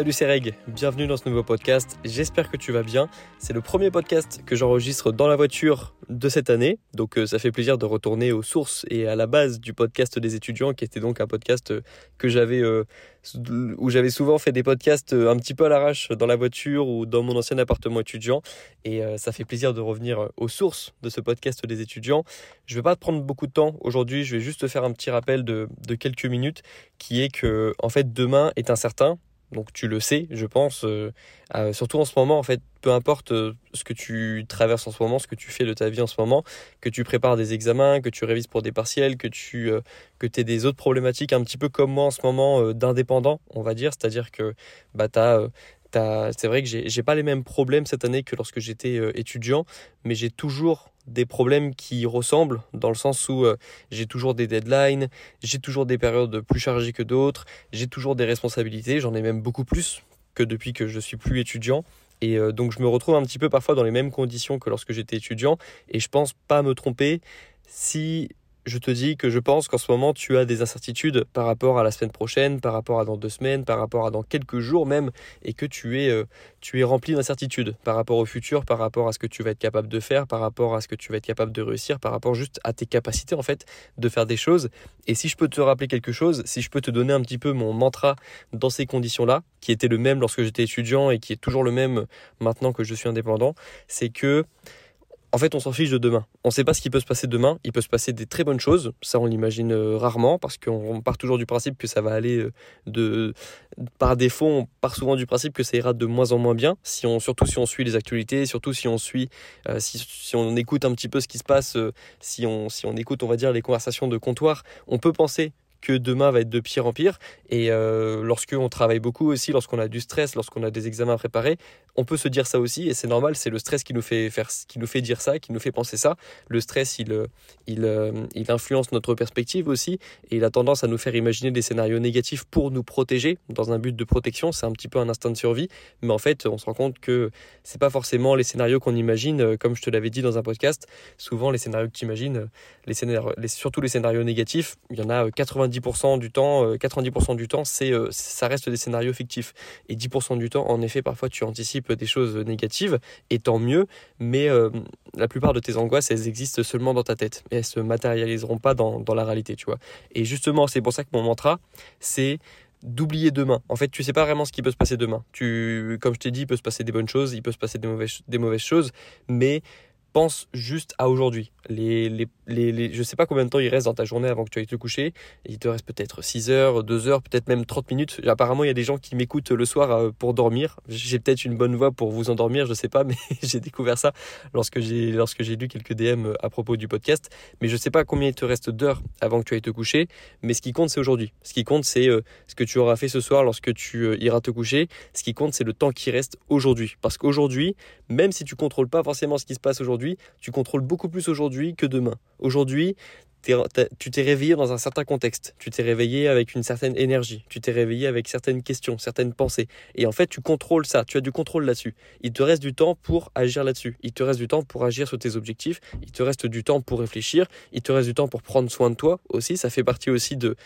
Salut c'est Reg, bienvenue dans ce nouveau podcast, j'espère que tu vas bien. C'est le premier podcast que j'enregistre dans la voiture de cette année, donc euh, ça fait plaisir de retourner aux sources et à la base du podcast des étudiants, qui était donc un podcast euh, que j'avais, euh, où j'avais souvent fait des podcasts un petit peu à l'arrache dans la voiture ou dans mon ancien appartement étudiant, et ça fait plaisir de revenir aux sources de ce podcast des étudiants. Je ne vais pas te prendre beaucoup de temps aujourd'hui, je vais juste te faire un petit rappel de, de quelques minutes, qui est que en fait demain est incertain, donc tu le sais, je pense, euh, surtout en ce moment, en fait, peu importe euh, ce que tu traverses en ce moment, ce que tu fais de ta vie en ce moment, que tu prépares des examens, que tu révises pour des partiels, que tu euh, que aies des autres problématiques un petit peu comme moi en ce moment d'indépendant, on va dire, c'est-à-dire que bah, tu as c'est vrai que j'ai pas les mêmes problèmes cette année que lorsque j'étais euh, étudiant, mais j'ai toujours des problèmes qui ressemblent dans le sens où euh, j'ai toujours des deadlines, j'ai toujours des périodes plus chargées que d'autres, j'ai toujours des responsabilités, j'en ai même beaucoup plus que depuis que je suis plus étudiant. Et euh, donc je me retrouve un petit peu parfois dans les mêmes conditions que lorsque j'étais étudiant et je pense pas me tromper si je te dis que je pense qu'en ce moment tu as des incertitudes par rapport à la semaine prochaine, par rapport à dans deux semaines, par rapport à dans quelques jours même, et que tu es, euh, tu es rempli d'incertitudes par rapport au futur, par rapport à ce que tu vas être capable de faire, par rapport à ce que tu vas être capable de réussir, par rapport juste à tes capacités en fait de faire des choses. Et si je peux te rappeler quelque chose, si je peux te donner un petit peu mon mantra dans ces conditions-là, qui était le même lorsque j'étais étudiant et qui est toujours le même maintenant que je suis indépendant, c'est que en fait, on s'en fiche de demain. On ne sait pas ce qui peut se passer demain. Il peut se passer des très bonnes choses. Ça, on l'imagine euh, rarement parce qu'on part toujours du principe que ça va aller euh, de. Par défaut, on part souvent du principe que ça ira de moins en moins bien. Si on, surtout si on suit les actualités, surtout si on suit, euh, si, on écoute un petit peu ce qui se passe, si on, si on écoute, on va dire, les conversations de comptoir, on peut penser que demain va être de pire en pire. Et lorsqu'on travaille beaucoup aussi, lorsqu'on a du stress, lorsqu'on a des examens à préparer, on peut se dire ça aussi. Et c'est normal, c'est le stress qui nous fait faire, qui nous fait dire ça, qui nous fait penser ça. Le stress, il, euh, il, euh, il influence notre perspective aussi, et il a tendance à nous faire imaginer des scénarios négatifs pour nous protéger dans un but de protection. C'est un petit peu un instinct de survie, mais en fait, on se rend compte que c'est pas forcément les scénarios qu'on imagine, euh, comme je te l'avais dit dans un podcast. Souvent, les scénarios que tu imagines, les surtout les scénarios négatifs, il y en a 90 90% du temps, 90% euh, du temps, c'est, ça reste des scénarios fictifs. Et 10% du temps, en effet, parfois tu anticipes des choses négatives, et tant mieux, mais euh, la plupart de tes angoisses, elles existent seulement dans ta tête, et elles se matérialiseront pas dans, dans la réalité, tu vois. Et justement, c'est pour ça que mon mantra, c'est d'oublier demain. En fait, tu sais pas vraiment ce qui peut se passer demain. Tu, comme je t'ai dit, il peut se passer des bonnes choses, il peut se passer des mauvaises, des mauvaises choses, mais pense juste à aujourd'hui. Les, les, les, je sais pas combien de temps il reste dans ta journée avant que tu ailles te coucher. Il te reste peut-être 6 heures, 2 heures, peut-être même 30 minutes. Apparemment, il y a des gens qui m'écoutent le soir euh, pour dormir. J'ai peut-être une bonne voix pour vous endormir, je sais pas, mais j'ai découvert ça lorsque j'ai lorsque lu quelques DM euh, à propos du podcast. Mais je sais pas combien il te reste d'heures avant que tu ailles te coucher. Mais ce qui compte, c'est aujourd'hui. Ce qui compte, c'est euh, ce que tu auras fait ce soir lorsque tu iras te coucher. Ce qui compte, c'est le temps qui reste aujourd'hui. Parce qu'aujourd'hui, même si tu contrôles pas forcément ce qui se passe aujourd'hui, tu contrôles beaucoup plus aujourd'hui que demain. Aujourd'hui, tu t'es réveillé dans un certain contexte, tu t'es réveillé avec une certaine énergie, tu t'es réveillé avec certaines questions, certaines pensées. Et en fait, tu contrôles ça, tu as du contrôle là-dessus. Il te reste du temps pour agir là-dessus. Il te reste du temps pour agir sur tes objectifs. Il te reste du temps pour réfléchir. Il te reste du temps pour prendre soin de toi aussi. Ça fait partie aussi de,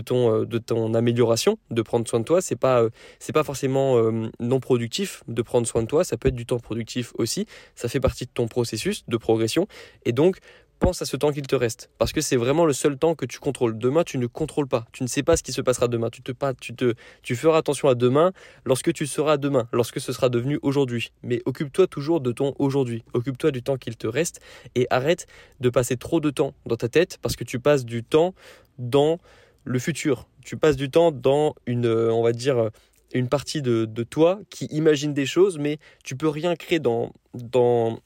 ton, euh, ton amélioration, de prendre soin de toi. C'est pas, euh, c'est pas forcément euh, non productif de prendre soin de toi. Ça peut être du temps productif aussi. Ça fait partie de ton processus de progression. Et donc, pense à ce temps qu'il te reste. Parce que c'est vraiment le seul temps que tu contrôles. Demain, tu ne contrôles pas. Tu ne sais pas ce qui se passera demain. Tu, te, pas, tu, te, tu feras attention à demain lorsque tu seras demain, lorsque ce sera devenu aujourd'hui. Mais occupe-toi toujours de ton aujourd'hui. Occupe-toi du temps qu'il te reste et arrête de passer trop de temps dans ta tête parce que tu passes du temps dans le futur. Tu passes du temps dans une, on va dire, une partie de, toi qui imagine des choses, mais tu peux rien créer dans, dans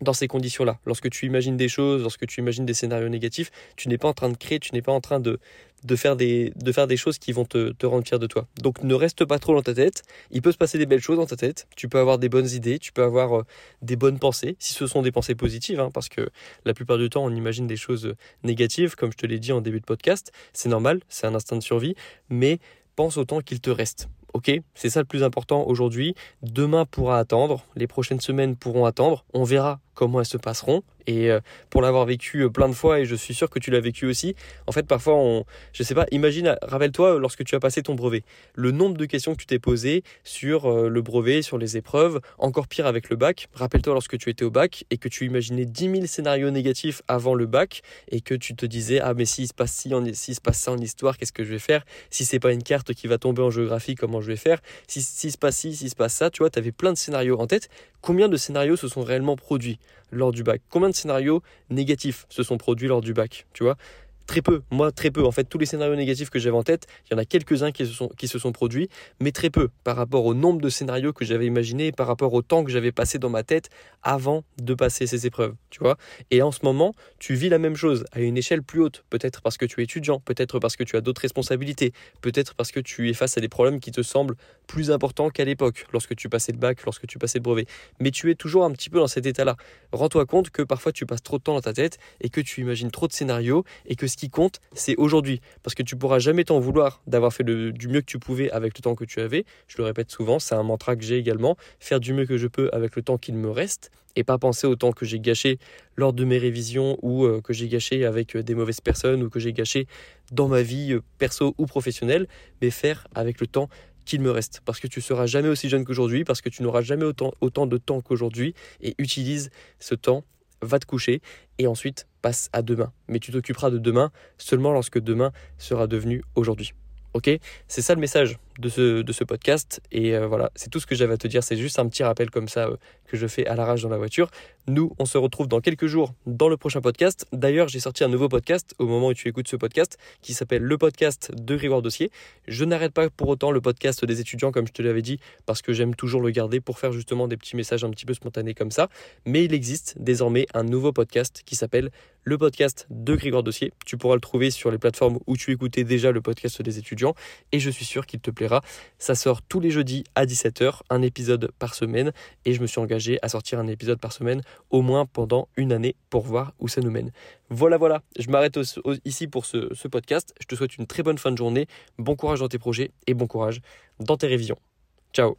dans ces conditions-là. Lorsque tu imagines des choses, lorsque tu imagines des scénarios négatifs, tu n'es pas en train de créer, tu n'es pas en train de, de, faire, des, de faire des choses qui vont te, te, rendre fier de toi. Donc ne reste pas trop dans ta tête. Il peut se passer des belles choses dans ta tête. Tu peux avoir des bonnes idées, tu peux avoir euh, des bonnes pensées, si ce sont des pensées positives, hein, parce que la plupart du temps, on imagine des choses négatives, comme je te l'ai dit en début de podcast. C'est normal, c'est un instinct de survie, mais pense au temps qu'il te reste. Ok, c'est ça le plus important aujourd'hui. Demain pourra attendre, les prochaines semaines pourront attendre. On verra comment elles se passeront. Et euh, pour l'avoir vécu euh, plein de fois, et je suis sûr que tu l'as vécu aussi, en fait, parfois, on, je sais pas, imagine, rappelle-toi lorsque tu as passé ton brevet, le nombre de questions que tu t'es posées sur euh, le brevet, sur les épreuves, encore pire avec le bac. Rappelle-toi lorsque tu étais au bac et que tu imaginais 10 000 scénarios négatifs avant le bac et que tu te disais, ah, mais s'il se passe ci, s'il se passe ça en histoire, qu'est-ce que je vais faire? Si c'est pas une carte qui va tomber en géographie, comment je vais faire? Si, s'il se passe ci, s'il se passe ça, tu vois, tu avais plein de scénarios en tête. Combien de scénarios se sont réellement produits lors du bac? Combien de scénarios négatifs se sont produits lors du bac? Tu vois? Très peu, moi très peu. En fait, tous les scénarios négatifs que j'avais en tête, il y en a quelques-uns qui se, sont, qui se sont produits, mais très peu par rapport au nombre de scénarios que j'avais imaginé, par rapport au temps que j'avais passé dans ma tête avant de passer ces épreuves, tu vois. Et en ce moment, tu vis la même chose à une échelle plus haute, peut-être parce que tu es étudiant, peut-être parce que tu as d'autres responsabilités, peut-être parce que tu es face à des problèmes qui te semblent plus importants qu'à l'époque, lorsque tu passais le bac, lorsque tu passais le brevet. Mais tu es toujours un petit peu dans cet état-là. Rends-toi compte que parfois tu passes trop de temps dans ta tête et que tu imagines trop de scénarios et que ce qui compte, c'est aujourd'hui. Parce que tu pourras jamais t'en vouloir d'avoir fait du mieux que tu pouvais avec le temps que tu avais. Je le répète souvent, c'est un mantra que j'ai également. Faire du mieux que je peux avec le temps qu'il me reste et pas penser au temps que j'ai gâché lors de mes révisions ou euh, que j'ai gâché avec euh, des mauvaises personnes ou que j'ai gâché dans ma vie euh, perso ou professionnelle, mais faire avec le temps qu'il me reste. Parce que tu seras jamais aussi jeune qu'aujourd'hui, parce que tu n'auras jamais autant de temps qu'aujourd'hui, et utilise ce temps va te coucher et ensuite passe à demain. Mais tu t'occuperas de demain seulement lorsque demain sera devenu aujourd'hui. Ok? C'est ça le message? De ce, podcast. Et euh, voilà, c'est tout ce que j'avais à te dire. C'est juste un petit rappel comme ça euh, que je fais à l'arrache dans la voiture. Nous, on se retrouve dans quelques jours dans le prochain podcast. D'ailleurs, j'ai sorti un nouveau podcast au moment où tu écoutes ce podcast qui s'appelle le podcast de Grégoire Dossier. Je n'arrête pas pour autant le podcast des étudiants, comme je te l'avais dit, parce que j'aime toujours le garder pour faire justement des petits messages un petit peu spontanés comme ça. Mais il existe désormais un nouveau podcast qui s'appelle le podcast de Grégoire Dossier. Tu pourras le trouver sur les plateformes où tu écoutais déjà le podcast des étudiants et je suis sûr qu'il te plaira. Ça sort tous les jeudis à 17h, un épisode par semaine et je me suis engagé à sortir un épisode par semaine au moins pendant une année pour voir où ça nous mène. Voilà, voilà, je m'arrête ici pour ce, podcast. Je te souhaite une très bonne fin de journée, bon courage dans tes projets et bon courage dans tes révisions. Ciao